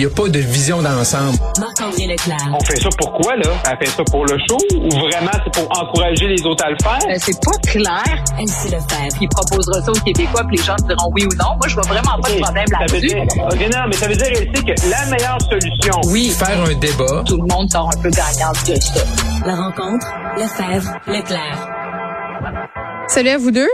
Il n'y a pas de vision d'ensemble. Marc-André Leclerc. On fait ça pourquoi, là? Elle fait ça pour le show ou vraiment c'est pour encourager les autres à le faire? Euh, c'est pas clair. MC Lefebvre. Il proposera ça aux Québécois, puis les gens diront oui ou non. Moi, je vois vraiment pas de problème Ça veut là-dessus. dire, ok, non, mais ça veut dire, elle sait que la meilleure solution, Oui, Faire un débat. tout le monde sort un peu gagnant de ça. La rencontre. Lefebvre. Leclerc. Salut à vous deux.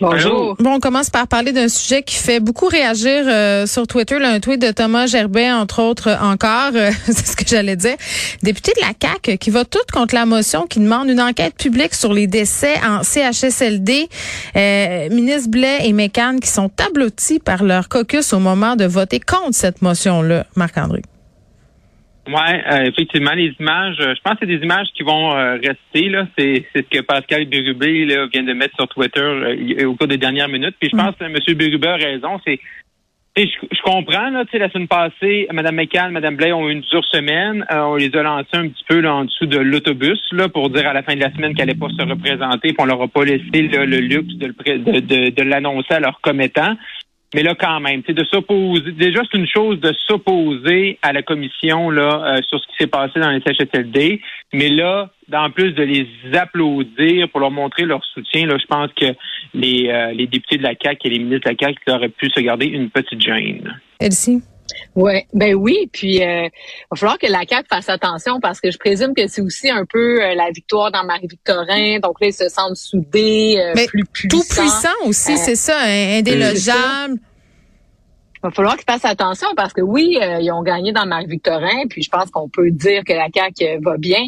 Bonjour. Bon, on commence par parler d'un sujet qui fait beaucoup réagir euh, sur Twitter, là, un tweet de Thomas Gerbet, entre autres, euh, encore, euh, c'est ce que j'allais dire, député de la CAQ qui va tout contre la motion qui demande une enquête publique sur les décès en CHSLD. Euh, ministre Blais et Mécan qui sont ablotis par leur caucus au moment de voter contre cette motion-là, Marc-André. Ouais, euh, effectivement, les images, euh, je pense que c'est des images qui vont euh, rester. là. C'est ce que Pascal Bérubé là, vient de mettre sur Twitter euh, au cours des dernières minutes. Puis je pense que M. Bérubé a raison. C'est je, je comprends, là, tu sais, la semaine passée, Mme McCann, Mme Blais ont eu une dure semaine. Euh, on les a lancés un petit peu là, en dessous de l'autobus là, pour dire à la fin de la semaine qu'elle n'allait pas se représenter, puis on leur a pas laissé là, le luxe de, le pré- de, de, de l'annoncer à leurs commettants. Mais là, quand même, sais, de s'opposer. Déjà, c'est une chose de s'opposer à la commission là euh, sur ce qui s'est passé dans les CHSLD. Mais là, en plus de les applaudir pour leur montrer leur soutien, là, je pense que les, euh, les députés de la CAQ et les ministres de la CAQ auraient pu se garder une petite gêne. Elsie? Ouais, ben oui, puis euh, va falloir que la CAQ fasse attention parce que je présume que c'est aussi un peu euh, la victoire dans Marie-Victorin, donc là ils se sentent soudés, euh, Mais plus puissants. Tout puissant aussi, Euh, c'est ça, hein, indélogeable. va falloir qu'ils fassent attention parce que oui, euh, ils ont gagné dans Marie-Victorin, puis je pense qu'on peut dire que la CAQ euh, va bien,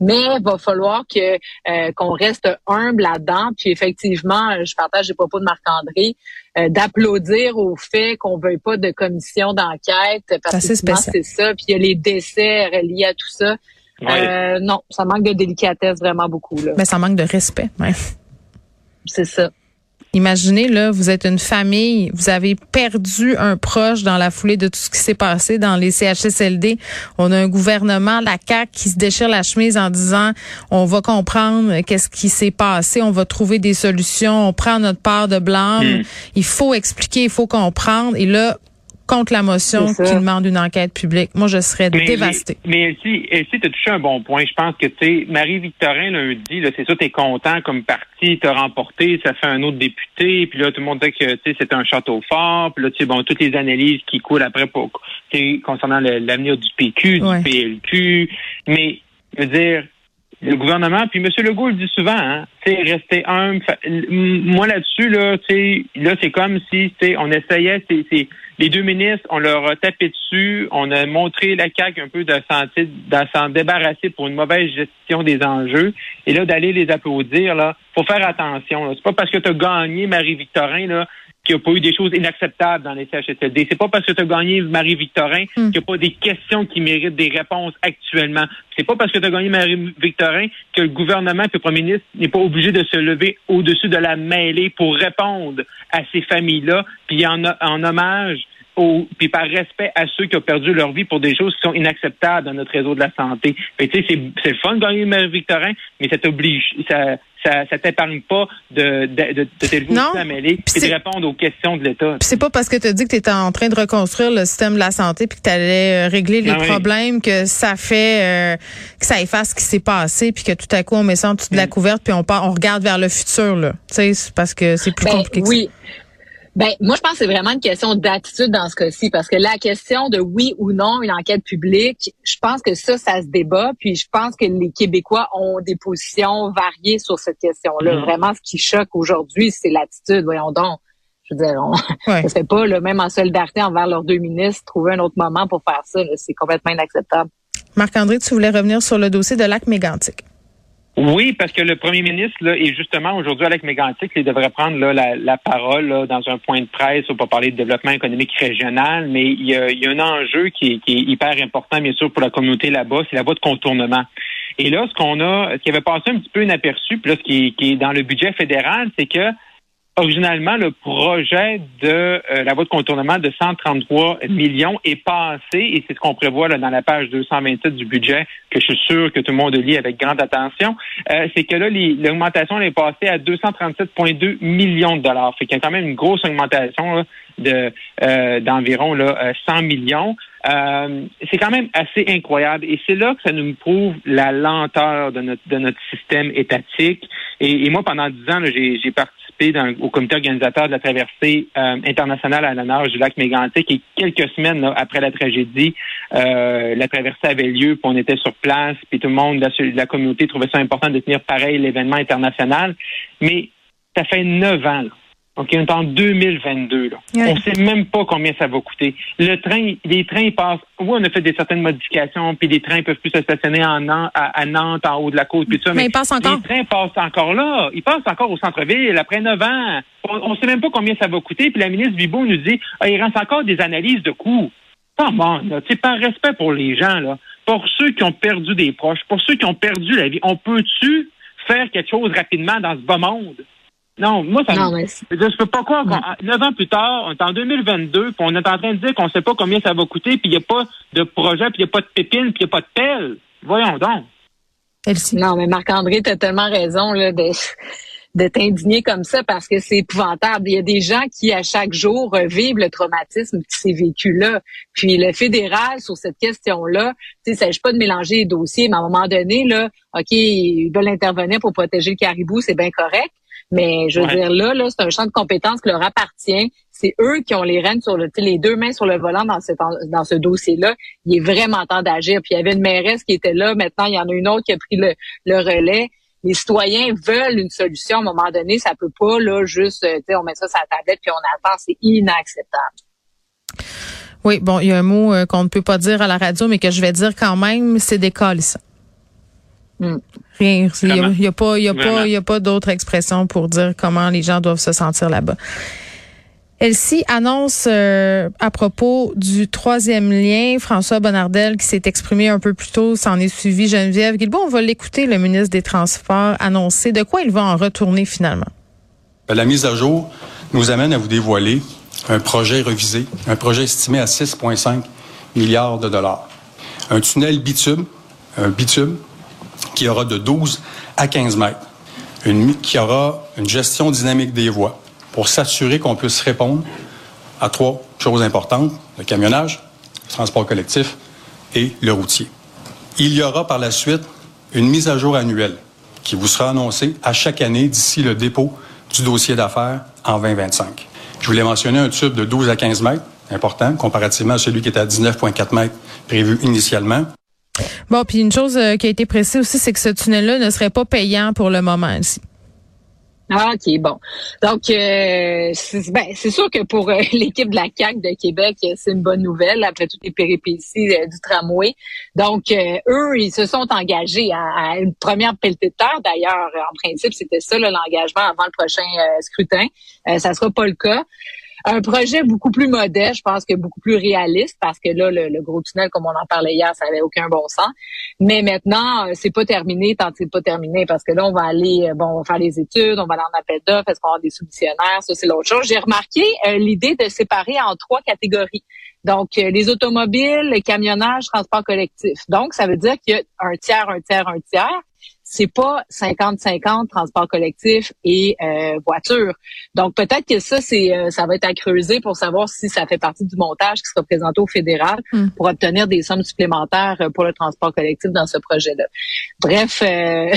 mais va falloir que euh, qu'on reste humble là-dedans. Puis effectivement, euh, je partage les propos de Marc-André, euh, d'applaudir au fait qu'on veuille pas de commission d'enquête parce que c'est ça. Puis il y a les décès reliés à tout ça. Ouais. Euh, non, ça manque de délicatesse vraiment beaucoup là. Mais ça manque de respect. ouais. C'est ça. Imaginez, là, vous êtes une famille, vous avez perdu un proche dans la foulée de tout ce qui s'est passé dans les CHSLD. On a un gouvernement, la CAQ, qui se déchire la chemise en disant on va comprendre qu'est-ce qui s'est passé, on va trouver des solutions, on prend notre part de blâme. Mm. Il faut expliquer, il faut comprendre. Et là, contre la motion C'est qui demande une enquête publique, moi, je serais Mais, dévastée. Mais, mais Elsie, Elsie, t'as touché un bon point. Je pense que, tu sais, Marie-Victorin lundi, là, c'est ça, t'es content comme parti, t'as remporté, ça fait un autre député, puis là, tout le monde dit que, tu sais, c'est un château fort, puis là, tu sais, bon, toutes les analyses qui coulent après pour, tu sais, concernant l'avenir du PQ, Ouais. du PLQ, mais, je veux dire, le gouvernement, puis M. Legault le dit souvent, hein, tu sais, rester humble. Moi, là-dessus, là, tu sais, là, c'est comme si, tu sais, on essayait, c'est, c'est- les deux ministres, on leur a tapé dessus, on a montré la CAQ un peu de s'en débarrasser pour une mauvaise gestion des enjeux, et là, d'aller les applaudir, là, faut faire attention. C'est pas parce que tu as gagné Marie-Victorin, là, qu'il n'y a pas eu des choses inacceptables dans les CHSLD. C'est pas parce que tu as gagné Marie-Victorin Mm. qu'il n'y a pas des questions qui méritent des réponses actuellement. C'est pas parce que tu as gagné Marie-Victorin que le gouvernement et le premier ministre n'est pas obligé de se lever au-dessus de la mêlée pour répondre à ces familles-là, puis en, en hommage au, puis par respect à ceux qui ont perdu leur vie pour des choses qui sont inacceptables dans notre réseau de la santé. Tu sais, c'est, c'est le fun de gagner Marie-Victorin, mais ça t'oblige, ça, ça, ça t'épargne pas de, de, de, de t'élever Puis et de répondre aux questions de l'État. Puis c'est pas parce que tu as dit que tu étais en train de reconstruire le système de la santé puis que tu allais régler les Ah oui. problèmes que ça fait euh, que ça efface ce qui s'est passé puis que tout à coup on met ça en dessous de la Mm. couverte puis on part on regarde vers le futur là. Tu sais c'est parce que c'est plus Ben, compliqué que oui. Ben, moi, je pense que c'est vraiment une question d'attitude dans ce cas-ci, parce que la question de oui ou non une enquête publique, je pense que ça, ça se débat, puis je pense que les Québécois ont des positions variées sur cette question-là. Mhm. Vraiment, ce qui choque aujourd'hui, c'est l'attitude. Voyons donc. Je veux dire, on Ouais. ne fait pas, là, même en solidarité envers leurs deux ministres, trouver un autre moment pour faire ça. C'est complètement inacceptable. Marc-André, tu voulais revenir sur le dossier de lac mégantic. Oui, parce que le premier ministre, là, et justement aujourd'hui avec Mégantic, il devrait prendre là, la, la parole là, dans un point de presse pour parler de développement économique régional, mais il y a, il y a un enjeu qui est, qui est hyper important, bien sûr, pour la communauté là-bas, c'est la voie de contournement. Et là, ce qu'on a, ce qui avait passé un petit peu inaperçu, puis là, ce qui qui est dans le budget fédéral, c'est que originalement, le projet de euh, la voie de contournement de 133 millions est passé, et c'est ce qu'on prévoit là, dans la page 227 du budget, que je suis sûr que tout le monde lit avec grande attention, euh, c'est que là, l'augmentation est passée à 237,2 millions de dollars. Fait qu'il y a quand même une grosse augmentation de euh, d'environ là, euh, 100 millions. Euh, c'est quand même assez incroyable. Et c'est là que ça nous prouve la lenteur de notre, de notre système étatique. Et, moi, pendant dix ans, j'ai au comité organisateur de la traversée euh, internationale à la nage du lac Mégantic. Et quelques semaines après la tragédie, euh, la traversée avait lieu, puis on était sur place, puis tout le monde de la, la communauté trouvait ça important de tenir pareil l'événement international. Mais ça fait neuf ans. Là OK, on est en 2022. Là. On sait même pas combien ça va coûter. Le train, les trains passent. Oui, on a fait des certaines modifications, puis les trains peuvent plus se stationner en, à, Nantes, en haut de la côte, puis ça. Mais, ils passent encore? Les trains passent encore là. Ils passent encore au centre-ville après 9 ans. On, ne sait même pas combien ça va coûter. Puis la ministre Bibo nous dit, ah, il reste encore des analyses de coûts. Pas bon, là. Tu par respect pour les gens, là. Pour ceux qui ont perdu des proches, pour ceux qui ont perdu la vie, on peut-tu faire quelque chose rapidement dans ce bas monde? Non, moi, ça non, mais... je, peux pas croire neuf ans plus tard, on est en 2022, puis on est en train de dire qu'on sait pas combien ça va coûter, puis il n'y a pas de projet, puis il n'y a pas de pépine, puis il n'y a pas de pelle. Voyons donc. Non, mais Marc-André, tu as tellement raison là, de, de t'indigner comme ça parce que c'est épouvantable. Il y a des gens qui, à chaque jour, vivent le traumatisme de ces vécus-là. Puis le fédéral, sur cette question-là, tu sais, il s'agit pas de mélanger les dossiers, mais à un moment donné, là, OK, ils veulent intervenir pour protéger le caribou, c'est bien correct. Mais je veux dire, là, là c'est un champ de compétences qui leur appartient. C'est eux qui ont les rênes sur le, les deux mains sur le volant dans ce, dans ce dossier-là. Il est vraiment temps d'agir. Puis il y avait une mairesse qui était là. Maintenant, il y en a une autre qui a pris le, le relais. Les citoyens veulent une solution. À un moment donné, ça peut pas, là, juste, euh, tu sais, on met ça sur la tablette puis on attend. C'est inacceptable. Oui, bon, il y a un mot euh, qu'on ne peut pas dire à la radio, mais que je vais dire quand même, c'est décalissant. Hmm. Rien. Il n'y a, pas, y a pas, y a pas d'autre expression pour dire comment les gens doivent se sentir là-bas. Elsie annonce euh, à propos du troisième lien, François Bonnardel qui s'est exprimé un peu plus tôt, s'en est suivi Geneviève Guilbault. On va l'écouter, le ministre des Transports, annoncer de quoi il va en retourner finalement. La mise à jour nous amène à vous dévoiler un projet revisé, un projet estimé à 6,5 milliards de dollars. Un tunnel bitume, un bitume qui aura de 12 à 15 mètres, une, qui aura une gestion dynamique des voies pour s'assurer qu'on puisse répondre à trois choses importantes, le camionnage, le transport collectif et le routier. Il y aura par la suite une mise à jour annuelle qui vous sera annoncée à chaque année d'ici le dépôt du dossier d'affaires en 2025. Je voulais mentionner un tube de 12 à 15 mètres, important, comparativement à celui qui était à 19,4 mètres prévu initialement. Bon, puis une chose euh, qui a été précisée aussi, c'est que ce tunnel-là ne serait pas payant pour le moment ici. Ah, OK, bon. Donc, euh, ben, c'est sûr que pour euh, l'équipe de la CAC de Québec, c'est une bonne nouvelle après toutes les péripéties du tramway. Donc, eux, ils se sont engagés à, une première pelletée de terre. D'ailleurs, en principe, c'était ça l'engagement avant le prochain scrutin. ça sera pas le cas un projet beaucoup plus modeste, je pense que beaucoup plus réaliste, parce que là, le, gros tunnel, comme on en parlait hier, ça avait aucun bon sens. Mais maintenant, euh, c'est pas terminé tant que c'est pas terminé, parce que là, on va aller, euh, bon, on va faire les études, on va aller en appel d'offres, est-ce qu'on va avoir des soumissionnaires, ça c'est l'autre chose. J'ai remarqué euh, l'idée de séparer en trois catégories. Donc, les automobiles, le camionnage, transport collectif. Donc, ça veut dire qu'il y a un tiers, un tiers, un tiers c'est pas 50-50 transport collectif et euh, voiture. Donc peut-être que ça c'est euh, ça va être à creuser pour savoir si ça fait partie du montage qui sera présenté au fédéral hmm. pour obtenir des sommes supplémentaires euh, pour le transport collectif dans ce projet-là. Bref, euh,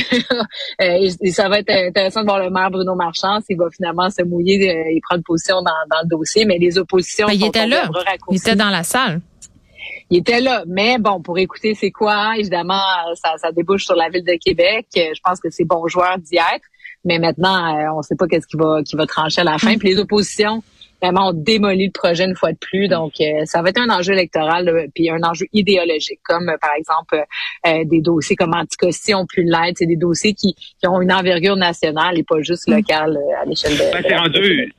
ça va être intéressant de voir le maire Bruno Marchand s'il va finalement se mouiller et prendre position dans, dans, le dossier, mais les oppositions. Mais il était là. Il était dans la salle il était là. Mais bon, pour écouter c'est quoi, évidemment, ça, ça débouche sur la ville de Québec. Je pense que c'est bon joueur d'y être. Mais maintenant, euh, on ne sait pas qu'est-ce qui va, qui va trancher à la fin. Mm. Puis les oppositions, vraiment, on démolit le projet une fois de plus. Donc, euh, ça va être un enjeu électoral, puis un enjeu idéologique, comme euh, par exemple euh, des dossiers comme Anticosti plus de l'aide. C'est des dossiers qui, qui, ont une envergure nationale et pas juste mm. locale à l'échelle de. Ben, c'est rendu,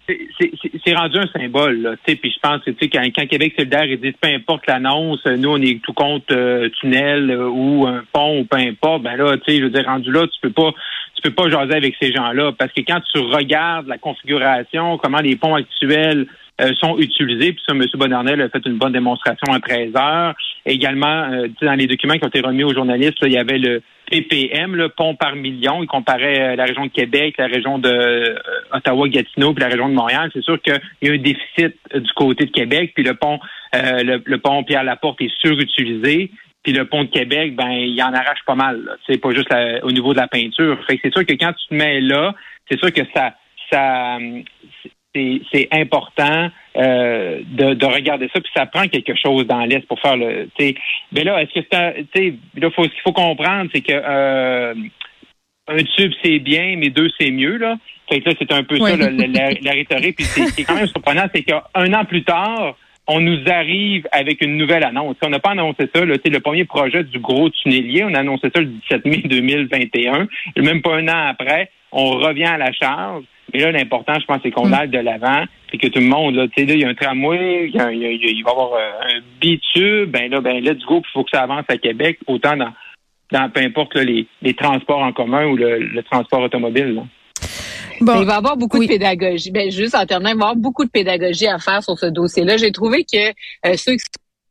c'est rendu un symbole. Puis je pense que quand, quand Québec solidaire il dit peu importe l'annonce, nous on est tout contre tunnel ou un pont ou peu importe. Ben là, tu sais, je veux dire, rendu là, tu peux pas tu peux pas jaser avec ces gens-là parce que quand tu regardes la configuration, comment les ponts actuels euh, sont utilisés, puis ça, M. Bonarnel a fait une bonne démonstration à 13 heures, également, euh, dans les documents qui ont été remis aux journalistes, il y avait le PPM, le pont par million. Il comparait la région de Québec, la région de Ottawa-Gatineau, puis la région de Montréal. C'est sûr qu'il y a un déficit du côté de Québec, puis le pont, le, pont Pierre-Laporte est surutilisé. Puis le pont de Québec, ben, il en arrache pas mal. C'est pas juste au niveau de la peinture. Fait que c'est sûr que quand tu te mets là, c'est sûr que ça, ça, c'est important euh, de, regarder ça, puis ça prend quelque chose dans l'Est pour faire le. Mais là, est-ce que c'est là, faut, ce qu'il faut comprendre, c'est que euh, un tube c'est bien, mais deux c'est mieux là. Fait que là, c'est un peu ça la, la, rhétorique. Puis c'est quand même surprenant, c'est qu'un an plus tard, on nous arrive avec une nouvelle annonce. On n'a pas annoncé ça. Là, le premier projet du gros tunnelier, on a annoncé ça le 17 mai 2021. Et même pas un an après, on revient à la charge. Mais là, l'important, je pense, c'est qu'on mm. aille de l'avant, et que tout le monde, là, tu sais, là, il y a un tramway, il, y a, il, va y avoir euh, un bitube, ben là, ben là, du coup, il faut que ça avance à Québec, autant dans, dans peu importe les, les, transports en commun ou le, transport automobile. Là. Bon, il va y avoir beaucoup de pédagogie. Ben, juste en terminant, il va y avoir beaucoup de pédagogie à faire sur ce dossier-là. J'ai trouvé que euh, ceux qui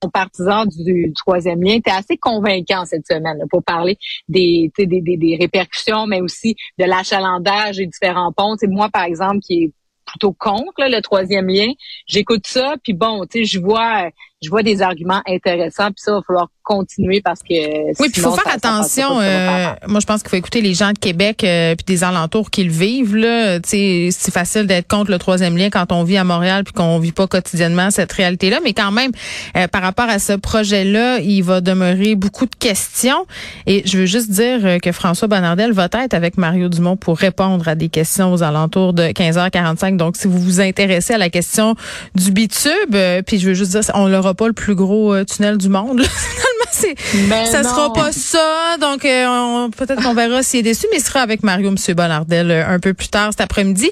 sont partisans du, troisième lien étaient assez convaincants cette semaine pour parler des, des, des, des, répercussions, mais aussi de l'achalandage des différents ponts. C'est moi, par exemple, qui est plutôt contre le troisième lien. J'écoute ça, puis bon, tu sais, je vois, je vois des arguments intéressants, puis ça, il va falloir continuer parce que oui, puis il faut faire attention. Euh, moi, je pense qu'il faut écouter les gens de Québec euh, puis des alentours qui le vivent. Là, c'est facile d'être contre le troisième lien quand on vit à Montréal puis qu'on vit pas quotidiennement cette réalité-là. Mais quand même, euh, par rapport à ce projet-là, il va demeurer beaucoup de questions. Et je veux juste dire que François Bonnardel va être avec Mario Dumont pour répondre à des questions aux alentours de 15h45. Donc, si vous vous intéressez à la question du bitube, puis je veux juste dire, on pas le plus gros tunnel du monde. c'est, ça sera pas ça. Donc, euh, peut-être qu'on verra s'il est déçu, mais il sera avec Mario M. Bonardel euh, un peu plus tard cet après-midi.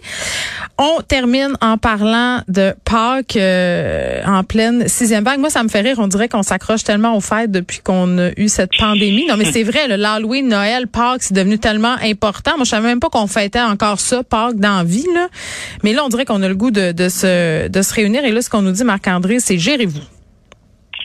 On termine en parlant de Pâques euh, en pleine sixième vague. Moi, ça me fait rire. On dirait qu'on s'accroche tellement aux fêtes depuis qu'on a eu cette pandémie. Non, mais c'est vrai, l'Halloween, Noël, Pâques, c'est devenu tellement important. Moi, je savais même pas qu'on fêtait encore ça, Pâques, dans la vie. Là. Mais là, on dirait qu'on a le goût de, de, se, de se réunir. Et là, ce qu'on nous dit, Marc-André, c'est gérez-vous.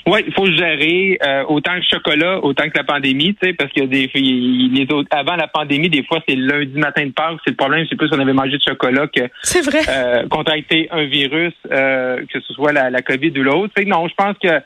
Oui, il faut gérer euh, autant que chocolat, autant que la pandémie, tu sais, parce que des les autres, avant la pandémie, des fois c'est lundi matin de Pâques, c'est le problème, c'est plus qu'on avait mangé de chocolat que c'est vrai euh, contracter un virus, euh, que ce soit la, la COVID ou l'autre. Non, je pense que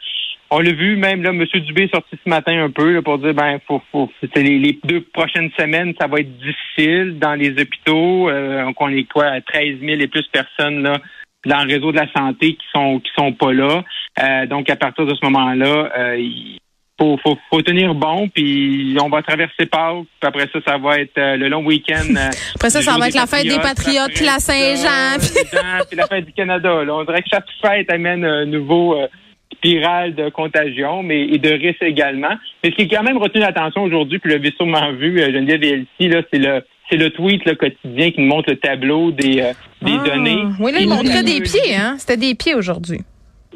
on l'a vu, même là, M. Dubé est sorti ce matin un peu pour dire ben faut, faut les, les, deux prochaines semaines, ça va être difficile dans les hôpitaux. Euh, on est quoi à 13 000 et plus personnes là dans le réseau de la santé qui sont qui sont pas là. Euh, donc à partir de ce moment-là, euh, il faut, faut, faut, tenir bon, puis on va traverser Pâques, puis après ça, ça va être euh, le long week-end. après ça, ça va être la fête des Patriotes, la Saint-Jean. Puis la fête du Canada. Là. On dirait que chaque fête amène un nouveau spirale de contagion, mais et de risque également. Mais ce qui est quand même retenu l'attention aujourd'hui, puis le l'avez sûrement vu, Geneviève et là, c'est le c'est le tweet le quotidien qui nous montre le tableau des, euh, des ah. données. Oui, là, il montrait des pieds, hein? C'était des pieds aujourd'hui.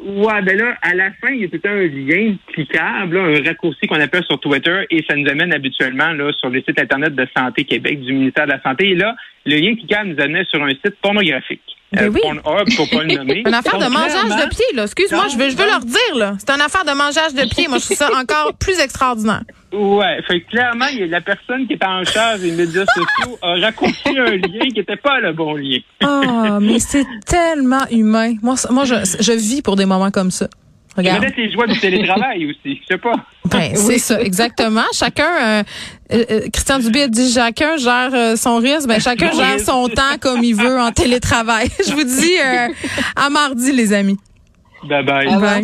Ouais, ben là, à la fin, il y a tout un lien cliquable, un raccourci qu'on appelle sur Twitter, et ça nous amène habituellement là sur le site Internet de Santé Québec du ministère de la Santé. Et là, le lien cliquable nous amène sur un site pornographique. Ben oui. Une affaire de mangeage de pied, là. Excuse-moi, je veux, je veux leur dire, là. C'est une affaire de mangeage de pied. Moi, je trouve ça encore plus extraordinaire. Ouais, fait clairement, il y a la personne qui est en charge des médias sociaux a raccourci un lien qui n'était pas le bon lien. Ah, mais c'est tellement humain. Moi, moi je, je vis pour des moments comme ça. Regarde. Peut-être les joies du télétravail aussi, je sais pas. Ben, c'est ça, exactement. Chacun, euh, euh, euh, Christian Dubé a dit chacun gère son risque, ben chacun gère son temps comme il veut en télétravail. je vous dis à mardi, les amis. Bye bye. bye.